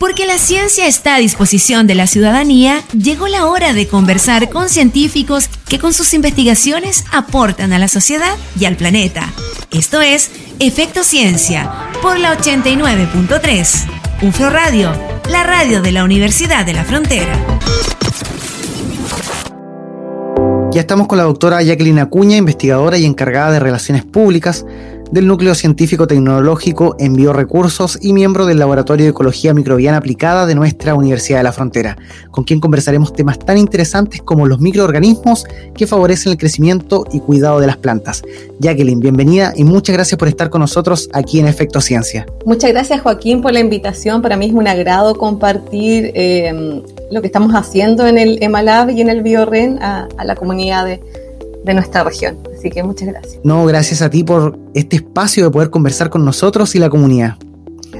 Porque la ciencia está a disposición de la ciudadanía, llegó la hora de conversar con científicos que con sus investigaciones aportan a la sociedad y al planeta. Esto es Efecto Ciencia por la 89.3. UFRO Radio, la radio de la Universidad de la Frontera. Ya estamos con la doctora Jacqueline Acuña, investigadora y encargada de Relaciones Públicas del Núcleo Científico Tecnológico en Biorecursos y miembro del Laboratorio de Ecología Microbiana Aplicada de nuestra Universidad de la Frontera, con quien conversaremos temas tan interesantes como los microorganismos que favorecen el crecimiento y cuidado de las plantas. Jacqueline, bienvenida y muchas gracias por estar con nosotros aquí en Efecto Ciencia. Muchas gracias Joaquín por la invitación. Para mí es un agrado compartir eh, lo que estamos haciendo en el EMALAB y en el BioREN a, a la comunidad de de nuestra región. Así que muchas gracias. No, gracias a ti por este espacio de poder conversar con nosotros y la comunidad.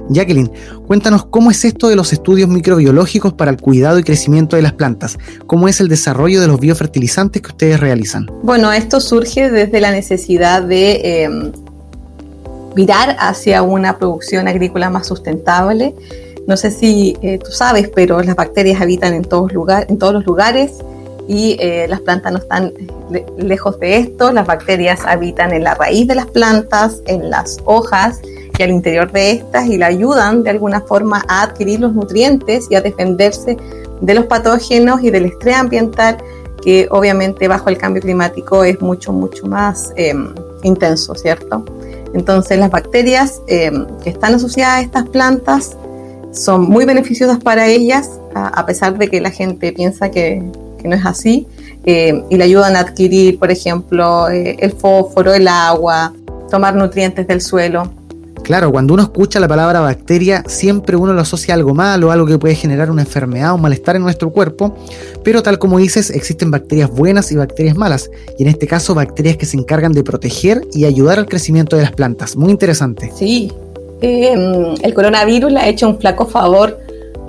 Jacqueline, cuéntanos cómo es esto de los estudios microbiológicos para el cuidado y crecimiento de las plantas. ¿Cómo es el desarrollo de los biofertilizantes que ustedes realizan? Bueno, esto surge desde la necesidad de em, virar hacia una producción agrícola más sustentable. No sé si eh, tú sabes, pero las bacterias habitan en todos, lugar, en todos los lugares y eh, las plantas no están lejos de esto, las bacterias habitan en la raíz de las plantas, en las hojas y al interior de estas y le ayudan de alguna forma a adquirir los nutrientes y a defenderse de los patógenos y del estrés ambiental que obviamente bajo el cambio climático es mucho, mucho más em, intenso, ¿cierto? Entonces las bacterias em, que están asociadas a estas plantas son muy beneficiosas para ellas, a pesar de que la gente piensa que, que no es así, eh, y le ayudan a adquirir, por ejemplo, eh, el fósforo, el agua, tomar nutrientes del suelo. Claro, cuando uno escucha la palabra bacteria, siempre uno lo asocia a algo malo, algo que puede generar una enfermedad o un malestar en nuestro cuerpo, pero tal como dices, existen bacterias buenas y bacterias malas, y en este caso bacterias que se encargan de proteger y ayudar al crecimiento de las plantas. Muy interesante. Sí, eh, el coronavirus le ha hecho un flaco favor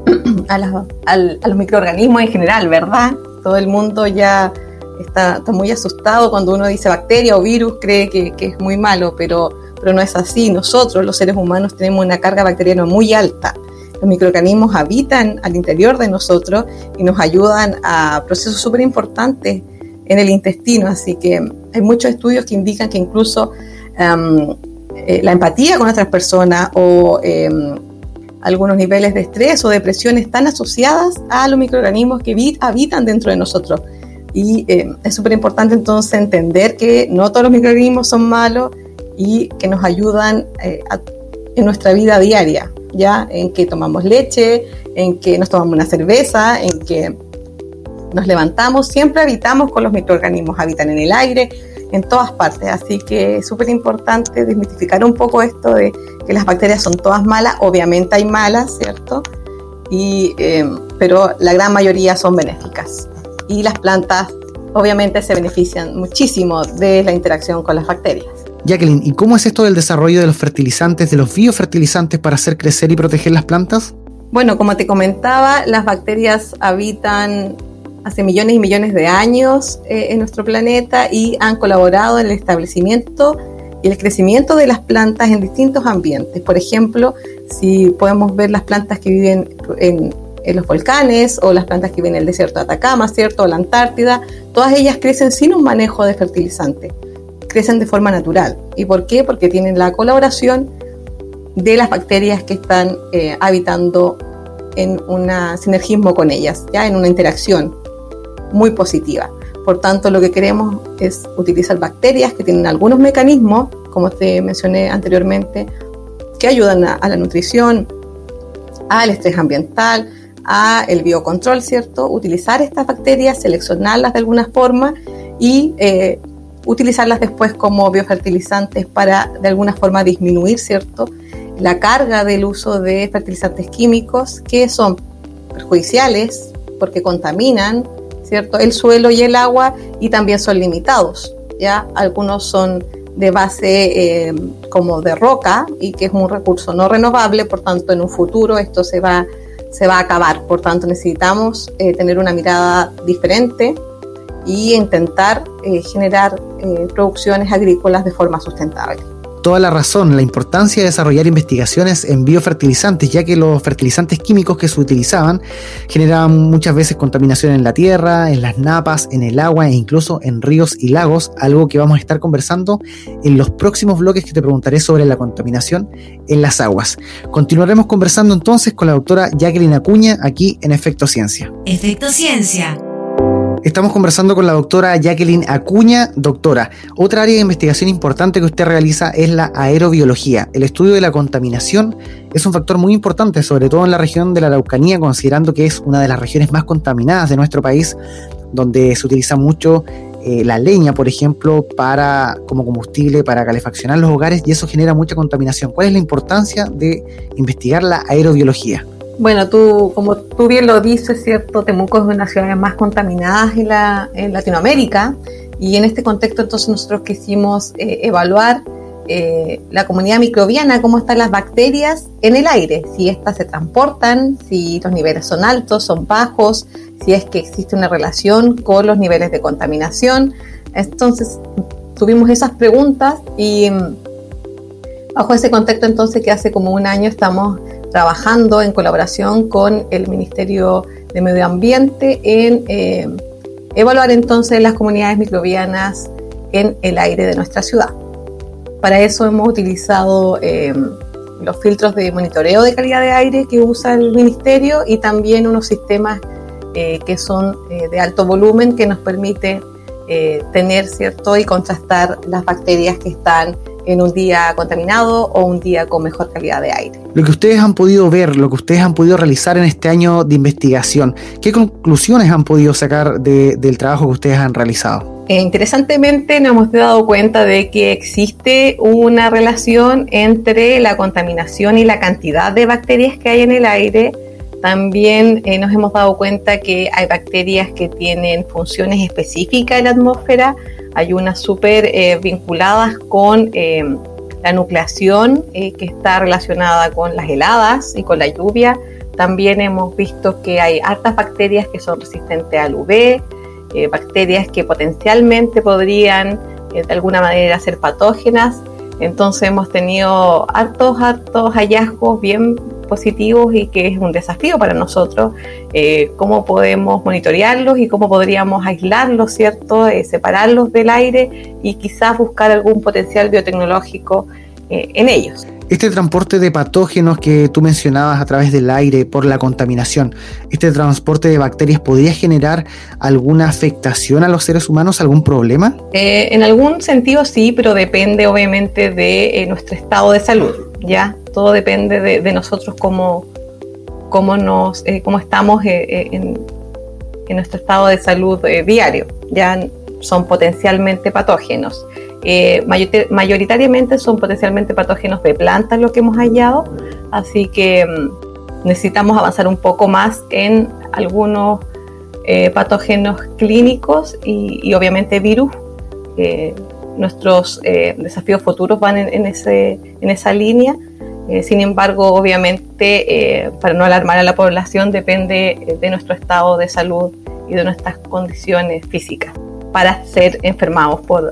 a, a los microorganismos en general, ¿verdad? Todo el mundo ya está, muy asustado cuando uno dice bacteria o virus, cree que, es muy malo, pero, pero no es así. Nosotros, los seres humanos, tenemos una carga bacteriana muy alta. Los microorganismos habitan al interior de nosotros y nos ayudan a procesos súper importantes en el intestino, así que hay muchos estudios que indican que incluso em, eh, la empatía con otras personas o em, algunos niveles de estrés o depresión están asociadas a los microorganismos que habitan dentro de nosotros. Y eh, es súper importante entonces entender que no todos los microorganismos son malos y que nos ayudan eh, en nuestra vida diaria, ya en que tomamos leche, en que nos tomamos una cerveza, en que nos levantamos, siempre habitamos con los microorganismos, habitan en el aire, en todas partes. Así que es súper importante desmitificar un poco esto de que las bacterias son todas malas. Obviamente hay malas, ¿cierto? Y, eh, pero la gran mayoría son benéficas. Y las plantas obviamente se benefician muchísimo de la interacción con las bacterias. Jacqueline, ¿y cómo es esto del desarrollo de los fertilizantes, de los biofertilizantes para hacer crecer y proteger las plantas? Bueno, como te comentaba, las bacterias habitan hace millones y millones de años eh, en nuestro planeta y han colaborado en el establecimiento y el crecimiento de las plantas en distintos ambientes. Por ejemplo, si podemos ver las plantas que viven en, los volcanes o las plantas que viven en el desierto de Atacama, ¿cierto? O la Antártida, todas ellas crecen sin un manejo de fertilizante, crecen de forma natural. ¿Y por qué? Porque tienen la colaboración de las bacterias que están eh, habitando en un sinergismo con ellas, ya en una interacción muy positiva. Por tanto, lo que queremos es utilizar bacterias que tienen algunos mecanismos, como te mencioné anteriormente, que ayudan a, la nutrición, al estrés ambiental, a el biocontrol, ¿cierto? Utilizar estas bacterias, seleccionarlas de alguna forma y eh, utilizarlas después como biofertilizantes para de alguna forma disminuir, ¿cierto? La carga del uso de fertilizantes químicos que son perjudiciales porque contaminan, el suelo y el agua y también son limitados, ¿ya? Algunos son de base eh, como de roca y que es un recurso no renovable, por tanto en un futuro esto se va, se va a acabar, por tanto necesitamos eh, tener una mirada diferente y intentar eh, generar producciones agrícolas de forma sustentable. Toda la razón, la importancia de desarrollar investigaciones en biofertilizantes, ya que los fertilizantes químicos que se utilizaban generaban muchas veces contaminación en la tierra, en las napas, en el agua e incluso en ríos y lagos, algo que vamos a estar conversando en los próximos bloques que te preguntaré sobre la contaminación en las aguas. Continuaremos conversando entonces con la doctora Jacqueline Acuña aquí en Efecto Ciencia. Efecto Ciencia Estamos conversando con la doctora Jacqueline Acuña. Doctora, otra área de investigación importante que usted realiza es la aerobiología. El estudio de la contaminación es un factor muy importante, sobre todo en la región de la Araucanía, considerando que es una de las regiones más contaminadas de nuestro país, donde se utiliza mucho eh, la leña, por ejemplo, para, como combustible para calefaccionar los hogares y eso genera mucha contaminación. ¿Cuál es la importancia de investigar la aerobiología? Bueno, tú, como tú bien lo dices, ¿cierto? Temuco es una de las ciudades más contaminadas en, la, Latinoamérica y en este contexto entonces nosotros quisimos eh, evaluar eh, la comunidad microbiana, cómo están las bacterias en el aire, si éstas se transportan, si los niveles son altos, son bajos, si es que existe una relación con los niveles de contaminación. Entonces, tuvimos esas preguntas y mm, bajo ese contexto entonces que hace como un año estamos trabajando en colaboración con el Ministerio de Medio Ambiente en eh, evaluar entonces las comunidades microbianas en el aire de nuestra ciudad. Para eso hemos utilizado eh, los filtros de monitoreo de calidad de aire que usa el Ministerio y también unos sistemas eh, que son de alto volumen que nos permite tener cierto y contrastar las bacterias que están en un día contaminado o un día con mejor calidad de aire. Lo que ustedes han podido ver, lo que ustedes han podido realizar en este año de investigación, ¿qué conclusiones han podido sacar del trabajo que ustedes han realizado? Eh, interesantemente nos hemos dado cuenta de que existe una relación entre la contaminación y la cantidad de bacterias que hay en el aire. También eh, nos hemos dado cuenta que hay bacterias que tienen funciones específicas en la atmósfera, hay unas súper eh, vinculadas con eh, la nucleación eh, que está relacionada con las heladas y con la lluvia. También hemos visto que hay hartas bacterias que son resistentes al UV, bacterias que potencialmente podrían de alguna manera ser patógenas. Entonces hemos tenido hartos, hartos hallazgos bien y que es un desafío para nosotros, eh, cómo podemos monitorearlos y cómo podríamos aislarlos, ¿cierto? Eh, separarlos del aire y quizás buscar algún potencial biotecnológico eh, en ellos. Este transporte de patógenos que tú mencionabas a través del aire por la contaminación, este transporte de bacterias podría generar alguna afectación a los seres humanos, algún problema? en algún sentido sí, pero depende obviamente de nuestro estado de salud, ¿ya? todo depende de, nosotros cómo, cómo, nos, eh, estamos eh, eh, en, en, nuestro estado de salud diario. Ya son potencialmente patógenos. mayoritariamente son potencialmente patógenos de plantas lo que hemos hallado, así que mm, necesitamos avanzar un poco más en algunos patógenos clínicos y, obviamente virus. Nuestros desafíos futuros van en, ese, en esa línea. Eh, sin embargo, obviamente, eh, para no alarmar a la población, depende eh, de nuestro estado de salud y de nuestras condiciones físicas para ser enfermados por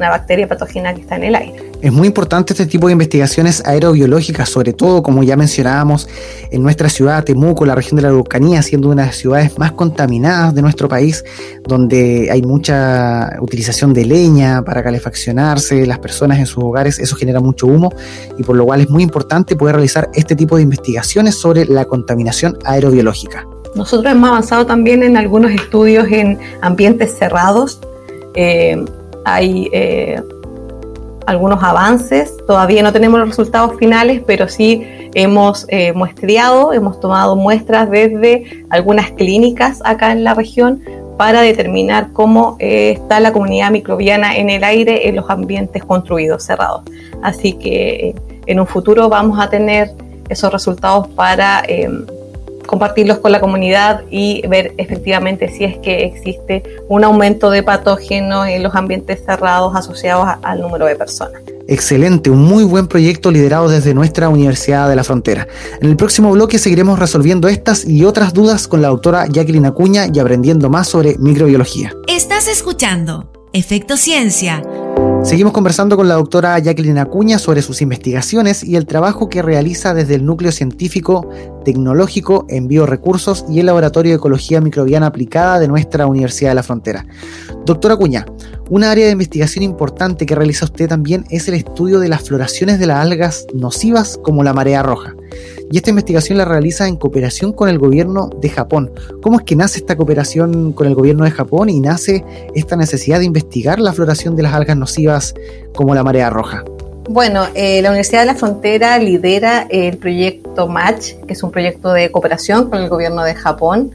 alguna bacteria patógena que está en el aire. Es muy importante este tipo de investigaciones aerobiológicas, sobre todo, como ya mencionábamos, en nuestra ciudad, Temuco, la región de la Araucanía, siendo una de las ciudades más contaminadas de nuestro país, donde hay mucha utilización de leña para calefaccionarse, las personas en sus hogares, eso genera mucho humo y por lo cual es muy importante poder realizar este tipo de investigaciones sobre la contaminación aerobiológica. Nosotros hemos avanzado también en algunos estudios en ambientes cerrados. Eh, hay eh, algunos avances. Todavía no tenemos los resultados finales, pero sí hemos eh, muestreado, hemos tomado muestras desde algunas clínicas acá en la región para determinar cómo eh, está la comunidad microbiana en el aire en los ambientes construidos cerrados. Así que en un futuro vamos a tener esos resultados para compartirlos con la comunidad y ver efectivamente si es que existe un aumento de patógenos en los ambientes cerrados asociados al número de personas. Excelente, un muy buen proyecto liderado desde nuestra Universidad de la Frontera. En el próximo bloque seguiremos resolviendo estas y otras dudas con la doctora Jacqueline Acuña y aprendiendo más sobre microbiología. Estás escuchando Efecto Ciencia Seguimos conversando con la doctora Jacqueline Acuña sobre sus investigaciones y el trabajo que realiza desde el Núcleo Científico Tecnológico en Biorecursos y el Laboratorio de Ecología Microbiana Aplicada de nuestra Universidad de la Frontera. Doctora Acuña, una área de investigación importante que realiza usted también es el estudio de las floraciones de las algas nocivas como la marea roja y esta investigación la realiza en cooperación con el gobierno de Japón. ¿Cómo es que nace esta cooperación con el gobierno de Japón y nace esta necesidad de investigar la floración de las algas nocivas como la marea roja? Bueno, eh, la Universidad de la Frontera lidera el proyecto MATCH, que es un proyecto de cooperación con el gobierno de Japón.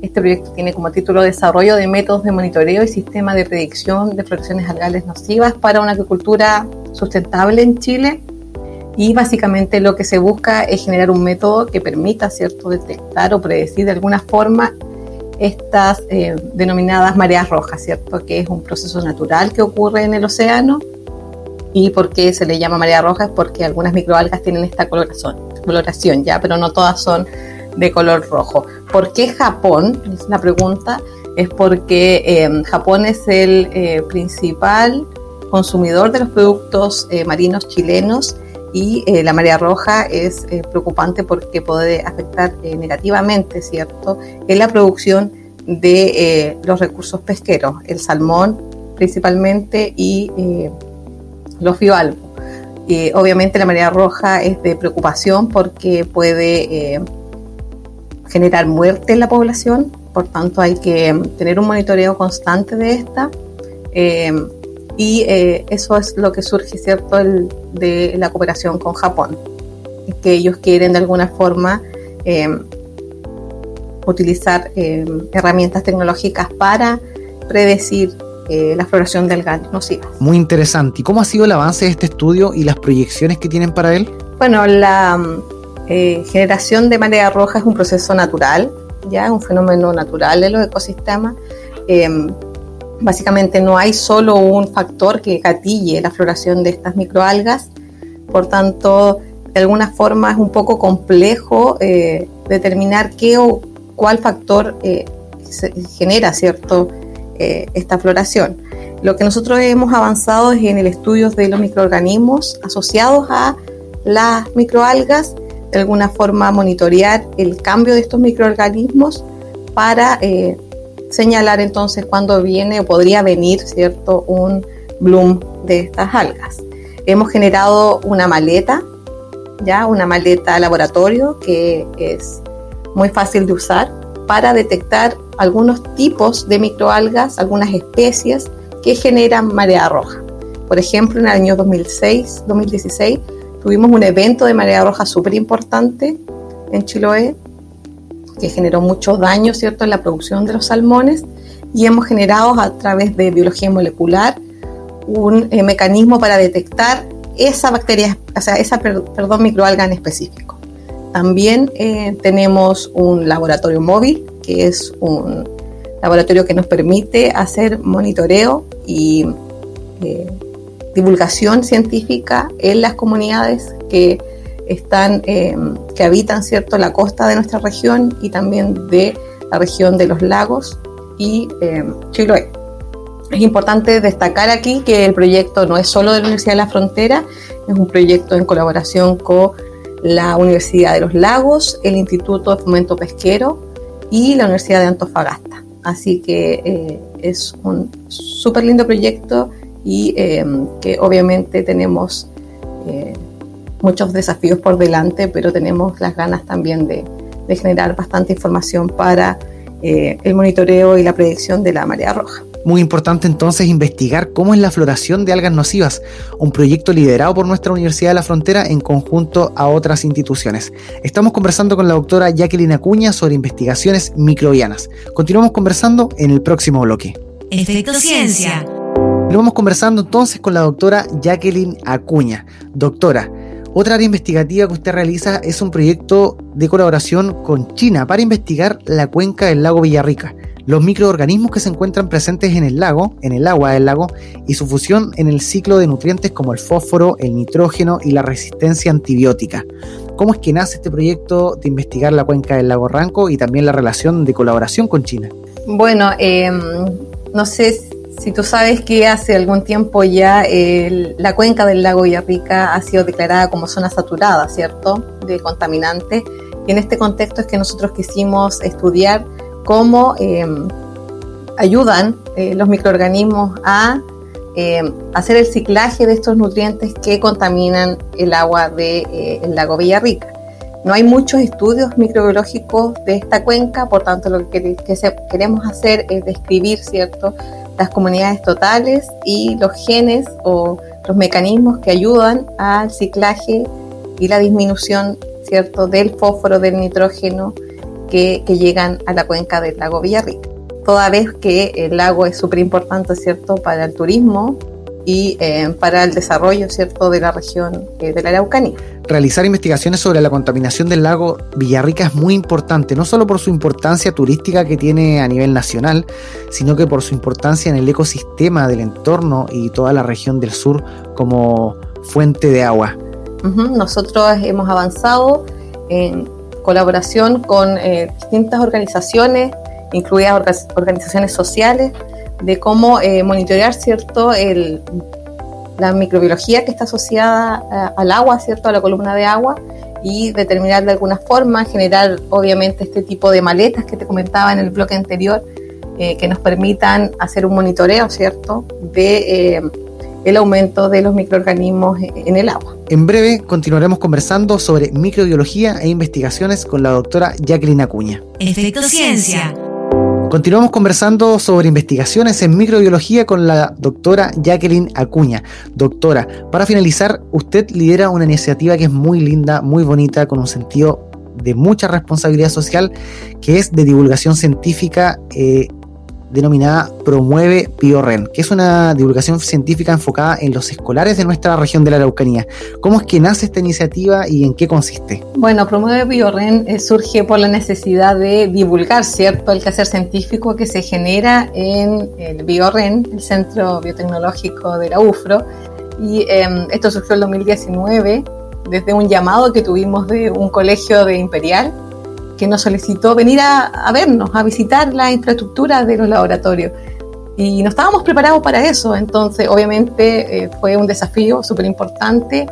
Este proyecto tiene como título Desarrollo de métodos de monitoreo y sistema de predicción de floraciones algales nocivas para una agricultura sustentable en Chile y básicamente lo que se busca es generar un método que permita, ¿cierto?, detectar o predecir de alguna forma estas eh, denominadas mareas rojas, ¿cierto?, que es un proceso natural que ocurre en el océano. ¿Y por qué se le llama marea roja? Es porque algunas microalgas tienen esta coloración, ya, pero no todas son de color rojo. ¿Por qué Japón? Es la pregunta. Es porque eh, Japón es el eh, principal consumidor de los productos marinos chilenos y eh, la marea roja es eh, preocupante porque puede afectar eh, negativamente, ¿cierto?, en la producción de los recursos pesqueros, el salmón principalmente y los bivalvos. obviamente la marea roja es de preocupación porque puede generar muerte en la población, por tanto hay que tener un monitoreo constante de esta y eh, eso es lo que surge, ¿cierto?, de la cooperación con Japón, que ellos quieren de alguna forma em, utilizar em, herramientas tecnológicas para predecir eh, la floración de algas nocivas. Muy interesante. ¿Y cómo ha sido el avance de este estudio y las proyecciones que tienen para él? Bueno, la eh, generación de marea roja es un proceso natural, ya un fenómeno natural de los ecosistemas. Básicamente no hay solo un factor que gatille la floración de estas microalgas, por tanto, de alguna forma es un poco complejo eh, determinar qué o cuál factor eh, genera cierto eh, esta floración. Lo que nosotros hemos avanzado es en el estudio de los microorganismos asociados a las microalgas, de alguna forma monitorear el cambio de estos microorganismos para señalar entonces cuándo viene o podría venir, ¿cierto?, un bloom de estas algas. Hemos generado una maleta, ya, una maleta laboratorio que es muy fácil de usar para detectar algunos tipos de microalgas, algunas especies que generan marea roja. Por ejemplo, en el año 2006, 2016 tuvimos un evento de marea roja súper importante en Chiloé, que generó muchos daños ¿cierto? en la producción de los salmones y hemos generado a través de biología molecular un eh, mecanismo para detectar esa bacteria, o sea, esa perdón, microalga en específico. También eh, tenemos un laboratorio móvil, que es un laboratorio que nos permite hacer monitoreo y eh, divulgación científica en las comunidades que están, eh, que habitan cierto la costa de nuestra región y también de la región de los lagos y eh, Chiloé. Es importante destacar aquí que el proyecto no es solo de la Universidad de la Frontera, es un proyecto en colaboración con la Universidad de los Lagos, el Instituto de Fomento Pesquero y la Universidad de Antofagasta. Así que eh, es un súper lindo proyecto y que obviamente tenemos muchos desafíos por delante, pero tenemos las ganas también de, generar bastante información para eh, el monitoreo y la predicción de la marea roja. Muy importante entonces investigar cómo es la floración de algas nocivas, un proyecto liderado por nuestra Universidad de la Frontera en conjunto a otras instituciones. Estamos conversando con la doctora Jacqueline Acuña sobre investigaciones microbianas. Continuamos conversando en el próximo bloque. Efecto Ciencia. vamos conversando entonces con la doctora Jacqueline Acuña. Doctora, otra área investigativa que usted realiza es un proyecto de colaboración con China para investigar la cuenca del lago Villarrica, los microorganismos que se encuentran presentes en el lago, en el agua del lago, y su fusión en el ciclo de nutrientes como el fósforo, el nitrógeno y la resistencia antibiótica. ¿Cómo es que nace este proyecto de investigar la cuenca del lago Ranco y también la relación de colaboración con China? Bueno, em, no sé Si tú sabes que hace algún tiempo ya la cuenca del lago Villarrica ha sido declarada como zona saturada, ¿cierto?, de contaminantes. Y en este contexto es que nosotros quisimos estudiar cómo em, ayudan eh, los microorganismos a em, hacer el ciclaje de estos nutrientes que contaminan el agua del de, eh, lago Villarrica. No hay muchos estudios microbiológicos de esta cuenca, por tanto lo que, queremos hacer es describir, ¿cierto?, las comunidades totales y los genes o los mecanismos que ayudan al ciclaje y la disminución, ¿cierto?, del fósforo, del nitrógeno que, llegan a la cuenca del lago Villarrica. Toda vez que el lago es súper importante, ¿cierto?, para el turismo, y eh, para el desarrollo cierto de la región eh, de la Araucanía. Realizar investigaciones sobre la contaminación del lago Villarrica es muy importante, no solo por su importancia turística que tiene a nivel nacional, sino que por su importancia en el ecosistema del entorno y toda la región del sur como fuente de agua. Nosotros hemos avanzado en colaboración con eh, distintas organizaciones, incluidas organizaciones sociales, de cómo eh, monitorear cierto el, la microbiología que está asociada eh, al agua, cierto a la columna de agua y determinar de alguna forma, generar obviamente este tipo de maletas que te comentaba en el bloque anterior, eh, que nos permitan hacer un monitoreo, ¿cierto?, de el aumento de los microorganismos en el agua. En breve continuaremos conversando sobre microbiología e investigaciones con la doctora Jacqueline Acuña. Efecto Ciencia Continuamos conversando sobre investigaciones en microbiología con la doctora Jacqueline Acuña. Doctora, para finalizar, usted lidera una iniciativa que es muy linda, muy bonita, con un sentido de mucha responsabilidad social, que es de divulgación científica eh, denominada Promueve BioRen, que es una divulgación científica enfocada en los escolares de nuestra región de la Araucanía. ¿Cómo es que nace esta iniciativa y en qué consiste? Bueno, Promueve BioRen eh, surge por la necesidad de divulgar, ¿cierto?, el quehacer científico que se genera en el BioRen, el Centro Biotecnológico de la UFRO, y em, esto surgió en 2019 desde un llamado que tuvimos de un colegio de Imperial que nos solicitó venir a, vernos, a visitar la infraestructura de los laboratorios. Y no estábamos preparados para eso, entonces obviamente eh, fue un desafío súper importante,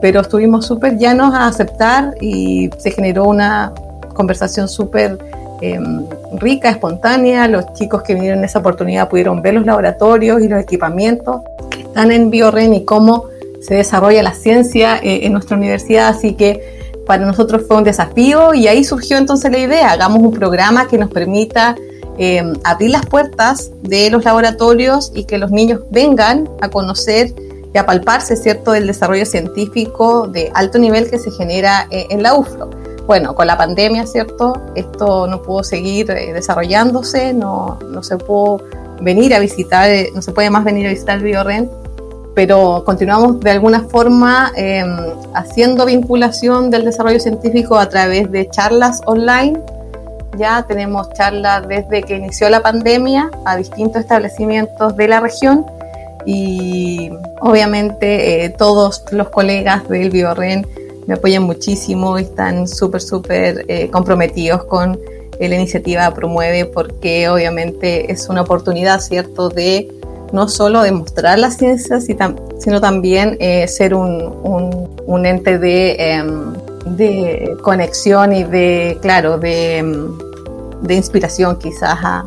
pero estuvimos súper llanos a aceptar y se generó una conversación súper em, rica, espontánea. Los chicos que vinieron en esa oportunidad pudieron ver los laboratorios y los equipamientos que están en BioRen y cómo se desarrolla la ciencia eh, en nuestra universidad, así que para nosotros fue un desafío y ahí surgió entonces la idea, hagamos un programa que nos permita eh, abrir las puertas de los laboratorios y que los niños vengan a conocer y a palparse, ¿cierto?, del desarrollo científico de alto nivel que se genera eh, en la UFRO. Bueno, con la pandemia, ¿cierto?, esto no pudo seguir eh, desarrollándose, no, no se pudo venir a visitar, no se puede más venir a visitar el BioRent pero continuamos de alguna forma em, haciendo vinculación del desarrollo científico a través de charlas online. Ya tenemos charlas desde que inició la pandemia a distintos establecimientos de la región y obviamente eh, todos los colegas del BioRen me apoyan muchísimo y están súper, súper eh, comprometidos con la iniciativa Promueve porque obviamente es una oportunidad, ¿cierto?, de no solo demostrar la ciencia, sino también eh, ser un, ente de, em, de, conexión y de, claro, de, em, de inspiración quizás a,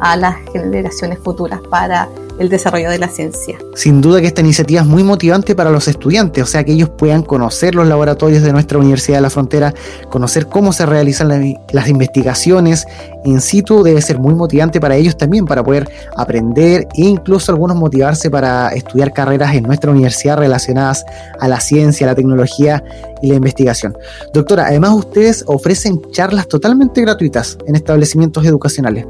a las generaciones futuras para el desarrollo de la ciencia. Sin duda que esta iniciativa es muy motivante para los estudiantes, o sea, que ellos puedan conocer los laboratorios de nuestra Universidad de la Frontera, conocer cómo se realizan las investigaciones in situ, debe ser muy motivante para ellos también, para poder aprender e incluso algunos motivarse para estudiar carreras en nuestra universidad relacionadas a la ciencia, la tecnología y la investigación. Doctora, además ustedes ofrecen charlas totalmente gratuitas en establecimientos educacionales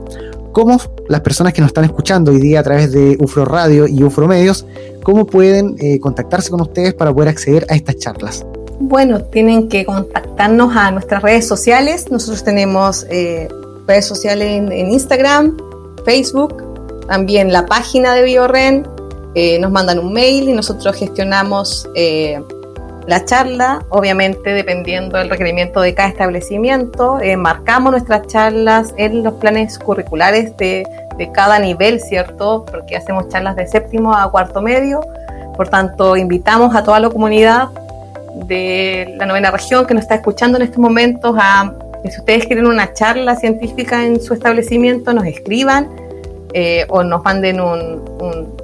cómo las personas que nos están escuchando hoy día a través de UFRO Radio y UFRO Medios, cómo pueden eh, contactarse con ustedes para poder acceder a estas charlas. Bueno, tienen que contactarnos a nuestras redes sociales. Nosotros tenemos eh, redes sociales en, Instagram, Facebook, también la página de BioRen. Eh, nos mandan un mail y nosotros gestionamos la charla, obviamente dependiendo del requerimiento de cada establecimiento, eh, marcamos nuestras charlas en los planes curriculares de, de, cada nivel, ¿cierto? Porque hacemos charlas de séptimo a cuarto medio, por tanto invitamos a toda la comunidad de la novena región que nos está escuchando en estos momentos a si ustedes quieren una charla científica en su establecimiento, nos escriban eh, o nos manden un, un,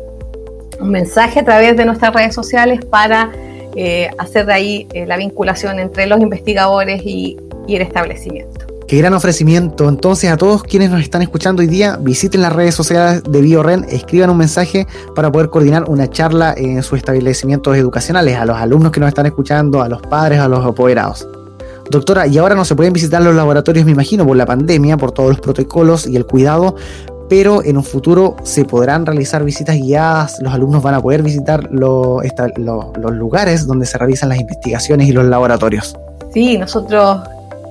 mensaje a través de nuestras redes sociales para eh, hacer de ahí eh, la vinculación entre los investigadores y, y el establecimiento. Qué gran ofrecimiento. Entonces, a todos quienes nos están escuchando hoy día, visiten las redes sociales de BioRen, escriban un mensaje para poder coordinar una charla en sus establecimientos educacionales, a los alumnos que nos están escuchando, a los padres, a los apoderados. Doctora, y ahora no se pueden visitar los laboratorios, me imagino, por la pandemia, por todos los protocolos y el cuidado, pero en un futuro se podrán realizar visitas guiadas, los alumnos van a poder visitar los lugares donde se realizan las investigaciones y los laboratorios. Sí, nosotros,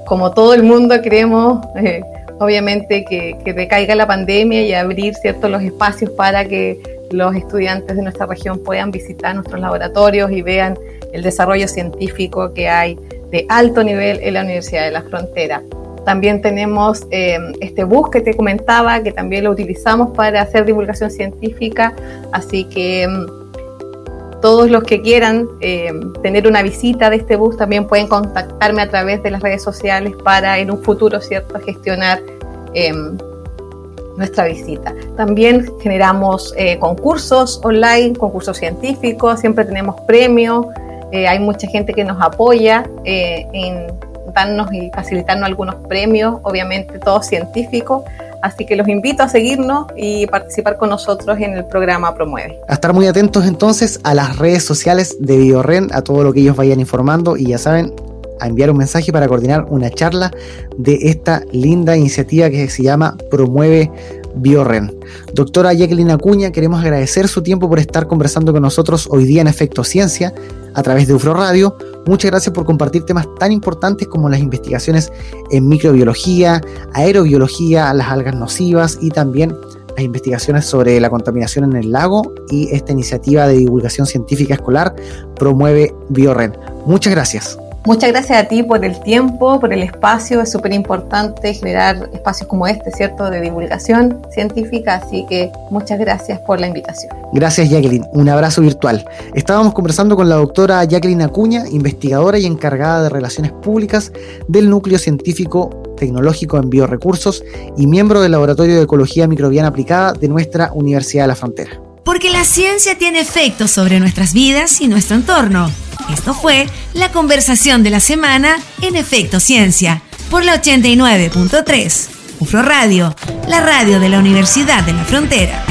como todo el mundo, queremos, eh, obviamente, que, que decaiga la pandemia y abrir ciertos los espacios para que los estudiantes de nuestra región puedan visitar nuestros laboratorios y vean el desarrollo científico que hay de alto nivel en la Universidad de la Frontera. También tenemos eh, este bus que te comentaba, que también lo utilizamos para hacer divulgación científica, así que mm, todos los que quieran eh, tener una visita de este bus también pueden contactarme a través de las redes sociales para en un futuro, ¿cierto?, gestionar em, nuestra visita. También generamos eh, concursos online, concursos científicos, siempre tenemos premios. Hay mucha gente que nos apoya en darnos y facilitarnos algunos premios, obviamente todos científicos. Así que los invito a seguirnos y participar con nosotros en el programa Promueve. A estar muy atentos entonces a las redes sociales de BioRen, a todo lo que ellos vayan informando y ya saben, a enviar un mensaje para coordinar una charla de esta linda iniciativa que se llama Promueve BioRen. Doctora Jacqueline Acuña, queremos agradecer su tiempo por estar conversando con nosotros hoy día en Efecto Ciencia a través de UFRO Radio. Muchas gracias por compartir temas tan importantes como las investigaciones en microbiología, aerobiología, las algas nocivas y también las investigaciones sobre la contaminación en el lago y esta iniciativa de divulgación científica escolar promueve BioRen. Muchas gracias. Muchas gracias a ti por el tiempo, por el espacio. Es súper importante generar espacios como este, ¿cierto?, de divulgación científica. Así que muchas gracias por la invitación. Gracias, Jacqueline. Un abrazo virtual. Estábamos conversando con la doctora Jacqueline Acuña, investigadora y encargada de Relaciones Públicas del Núcleo Científico Tecnológico en Biorecursos y miembro del Laboratorio de Ecología Microbiana Aplicada de nuestra Universidad de la Frontera. Porque la ciencia tiene efectos sobre nuestras vidas y nuestro entorno. Esto fue la conversación de la semana en Efecto Ciencia por la 89.3. UFRO Radio, la radio de la Universidad de la Frontera.